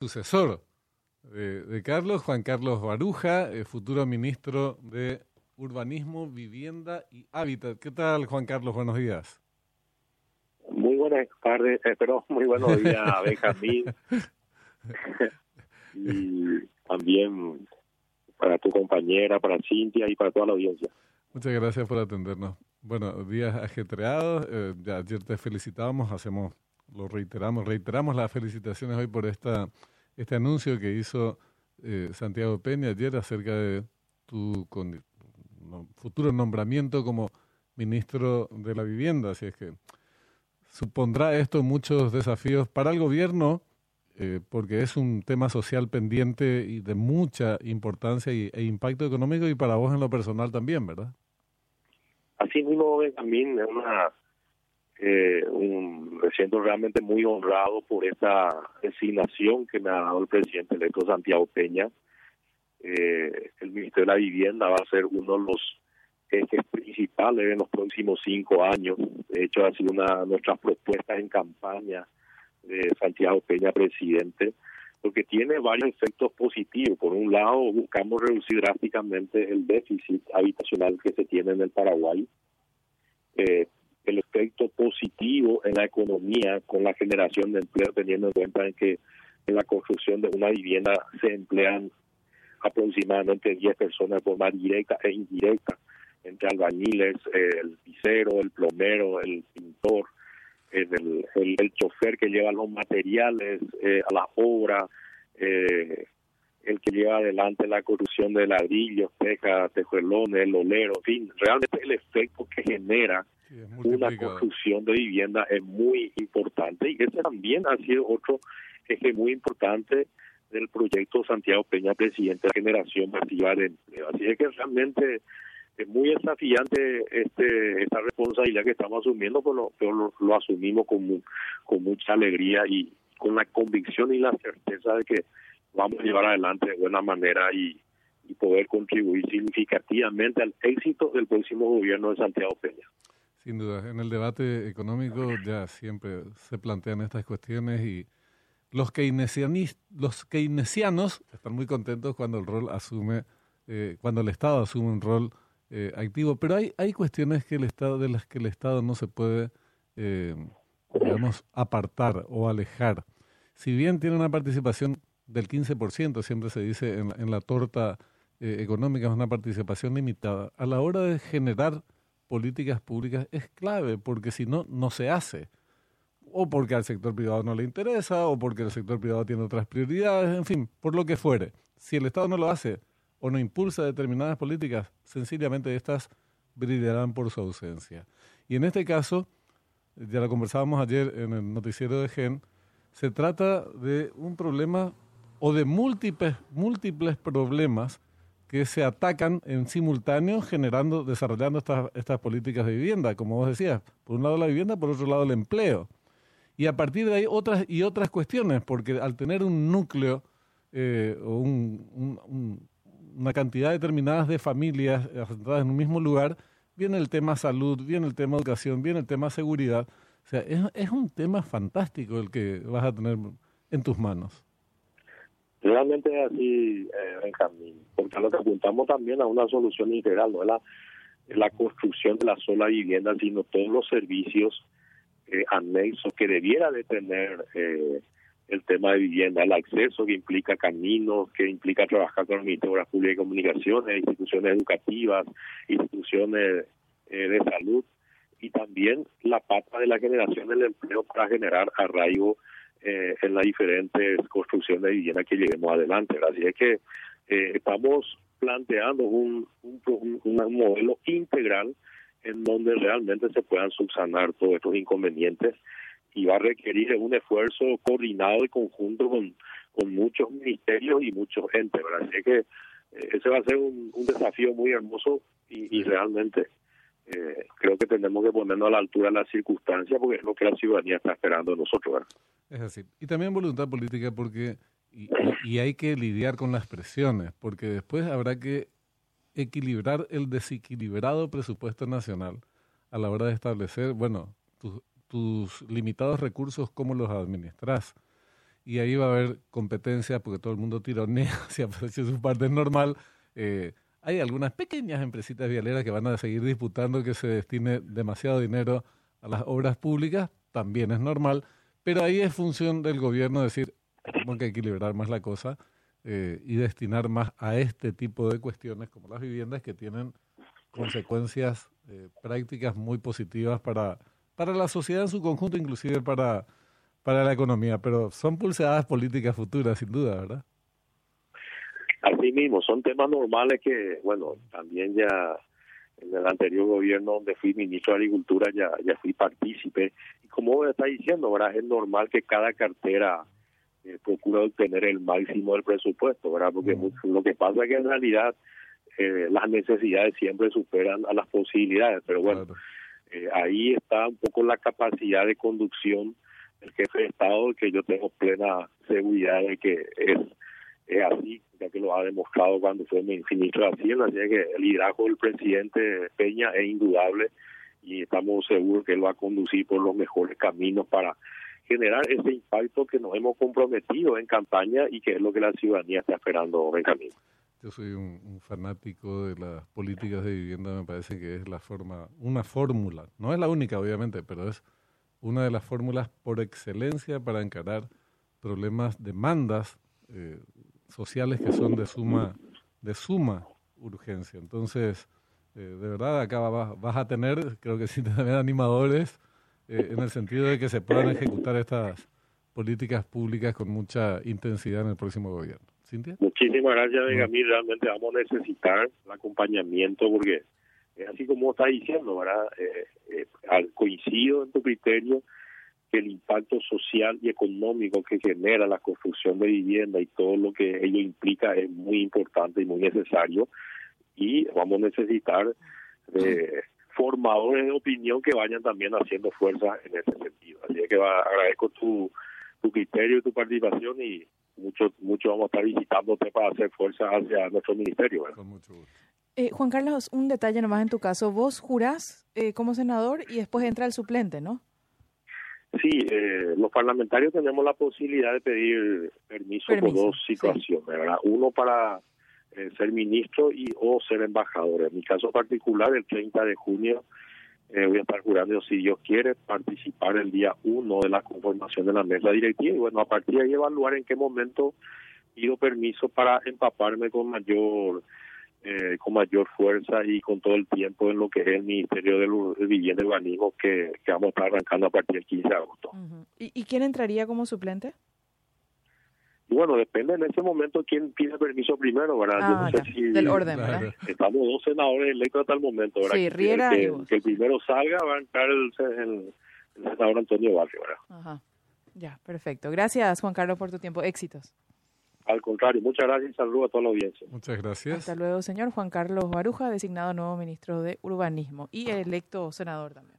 sucesor de, Carlos, Juan Carlos Baruja, eh, futuro ministro de Urbanismo, Vivienda y Hábitat. ¿Qué tal, Juan Carlos? Buenos días. Muy buenas tardes, eh, pero muy buenos días, Benjamín. y también para tu compañera, para Cintia y para toda la audiencia. Muchas gracias por atendernos. Bueno, días ajetreados. Eh, ya ayer te felicitábamos, hacemos, lo reiteramos, reiteramos las felicitaciones hoy por esta este anuncio que hizo eh, Santiago Peña ayer acerca de tu futuro nombramiento como ministro de la vivienda. Así es que supondrá esto muchos desafíos para el gobierno, eh, porque es un tema social pendiente y de mucha importancia y, e impacto económico y para vos en lo personal también, ¿verdad? Así mismo, también es una eh, un, me siento realmente muy honrado por esta designación que me ha dado el presidente electo Santiago Peña. Eh, el Ministerio de la Vivienda va a ser uno de los ejes principales en los próximos cinco años. De hecho, ha sido una de nuestras propuestas en campaña de Santiago Peña, presidente, porque tiene varios efectos positivos. Por un lado, buscamos reducir drásticamente el déficit habitacional que se tiene en el Paraguay. Eh, el efecto positivo en la economía con la generación de empleo, teniendo en cuenta en que en la construcción de una vivienda se emplean aproximadamente 10 personas de forma directa e indirecta, entre albañiles, el pisero, el plomero, el pintor, el, el, chofer que lleva los materiales eh, a la obra, eh, el que lleva adelante la construcción de ladrillos, tejas, tejuelones, el olero, en fin, realmente el efecto que genera una construcción de vivienda es muy importante y ese también ha sido otro eje muy importante del proyecto Santiago Peña, presidente de la generación masiva de empleo. Así es que realmente es muy desafiante este esta responsabilidad que estamos asumiendo, pero, lo, lo, asumimos con, con mucha alegría y con la convicción y la certeza de que vamos a llevar adelante de buena manera y, y poder contribuir significativamente al éxito del próximo gobierno de Santiago Peña. Sin duda, en el debate económico ya siempre se plantean estas cuestiones y los, los keynesianos están muy contentos cuando el rol asume, eh, cuando el Estado asume un rol eh, activo, pero hay, hay cuestiones que el Estado, de las que el Estado no se puede, eh, digamos, apartar o alejar. Si bien tiene una participación del 15%, siempre se dice en, en la torta económica, es una participación limitada, a la hora de generar políticas públicas es clave, porque si no, no se hace. O porque al sector privado no le interesa, o porque el sector privado tiene otras prioridades, en fin, por lo que fuere. Si el Estado no lo hace o no impulsa determinadas políticas, sencillamente estas brillarán por su ausencia. Y en este caso, ya lo conversábamos ayer en el noticiero de GEN, se trata de un problema o de múltiples, múltiples problemas que se atacan en simultáneo generando, desarrollando estas, estas políticas de vivienda, como vos decías, por un lado la vivienda, por otro lado el empleo. Y a partir de ahí otras y otras cuestiones, porque al tener un núcleo eh, o una cantidad determinada de familias asentadas en un mismo lugar, viene el tema salud, viene el tema educación, viene el tema seguridad. O sea, es un tema fantástico el que vas a tener en tus manos. Realmente es así, eh, Benjamín, porque lo que apuntamos también a una solución integral, no es la, la construcción de la sola vivienda, sino todos los servicios eh, anexos que debiera de tener eh, el tema de vivienda, el acceso que implica caminos, que implica trabajar con el Ministerio de y Comunicaciones, instituciones educativas, instituciones eh, de salud y también la pata de la generación del empleo para generar arraigo eh, en las diferentes construcciones de vivienda que lleguemos adelante. Así es que eh, estamos planteando un, un, modelo integral en donde realmente se puedan subsanar todos estos inconvenientes y va a requerir un esfuerzo coordinado y conjunto con, con muchos ministerios y muchos entes. Así es que eh, ese va a ser un, desafío muy hermoso y, y realmente eh, creo que tenemos que ponernos a la altura de las circunstancias porque es lo que la ciudadanía está esperando de nosotros. Es así. Y también voluntad política porque y, hay que lidiar con las presiones porque después habrá que equilibrar el desequilibrado presupuesto nacional a la hora de establecer, bueno, tus, limitados recursos, cómo los administras. y ahí va a haber competencia porque todo el mundo tironea si aparece su parte es normal. Eh, hay algunas pequeñas empresitas vialeras que van a seguir disputando que se destine demasiado dinero a las obras públicas, también es normal, pero ahí es función del gobierno decir, tenemos que equilibrar más la cosa eh, y destinar más a este tipo de cuestiones como las viviendas que tienen consecuencias eh, prácticas muy positivas para, para la sociedad en su conjunto, inclusive para, para la economía, pero son pulseadas políticas futuras, sin duda, ¿verdad? Así mismo, son temas normales que, bueno, también ya en el anterior gobierno donde fui ministro de Agricultura ya, ya fui partícipe. Y como está diciendo, ¿verdad? es normal que cada cartera eh, procure obtener el máximo del presupuesto, ¿verdad? Porque lo que pasa es que en realidad eh, las necesidades siempre superan a las posibilidades, pero bueno, eh, ahí está un poco la capacidad de conducción del jefe de Estado, que yo tengo plena seguridad de que es, es así, ya que lo ha demostrado cuando fue ministro de Hacienda, así que el liderazgo del presidente Peña es indudable y estamos seguros que él va a conducir por los mejores caminos para generar ese impacto que nos hemos comprometido en campaña y que es lo que la ciudadanía está esperando en camino. Yo soy un, fanático de las políticas de vivienda, me parece que es la forma, una fórmula, no es la única obviamente, pero es una de las fórmulas por excelencia para encarar problemas, demandas eh, sociales que son de suma, de suma urgencia. Entonces, eh, de verdad, acá vas, a tener, creo que sí, también animadores, eh, en el sentido de que se puedan ejecutar estas políticas públicas con mucha intensidad en el próximo gobierno. Muchísimas gracias, Benjamín. Realmente vamos a necesitar el acompañamiento porque es así como está diciendo, ¿verdad? Eh, eh, coincido en tu criterio el impacto social y económico que genera la construcción de vivienda y todo lo que ello implica es muy importante y muy necesario y vamos a necesitar eh, formadores de opinión que vayan también haciendo fuerza en ese sentido. Así que va, agradezco tu, tu criterio y tu participación y mucho, mucho vamos a estar visitándote para hacer fuerza hacia nuestro ministerio. Eh, Juan Carlos, un detalle nomás en tu caso. Vos jurás eh, como senador y después entra el suplente, ¿no? Sí, eh, los parlamentarios tenemos la posibilidad de pedir permiso, por dos situaciones, ¿verdad? Uno para ser ministro y o ser embajador. En mi caso particular, el 30 de junio eh, voy a estar jurando, si Dios quiere, participar el día uno de la conformación de la mesa directiva y bueno, a partir de ahí evaluar en qué momento pido permiso para empaparme con mayor eh, con mayor fuerza y con todo el tiempo en lo que es el Ministerio de Vivienda y Urbanismo que, que, vamos a estar arrancando a partir del 15 de agosto. ¿Y, ¿Y quién entraría como suplente? bueno, depende en ese momento quién pide permiso primero, ¿verdad? Ah, del orden, ¿verdad? Estamos dos senadores electos hasta el momento, ¿verdad? Sí, Riera que, que, el primero salga va a entrar el, senador Antonio Barrio, ¿verdad? Ajá. Ya, perfecto. Gracias, Juan Carlos, por tu tiempo. Éxitos. Al contrario, muchas gracias y saludos a toda la audiencia. Muchas gracias. Hasta luego, señor Juan Carlos Baruja, designado nuevo ministro de Urbanismo y electo senador también.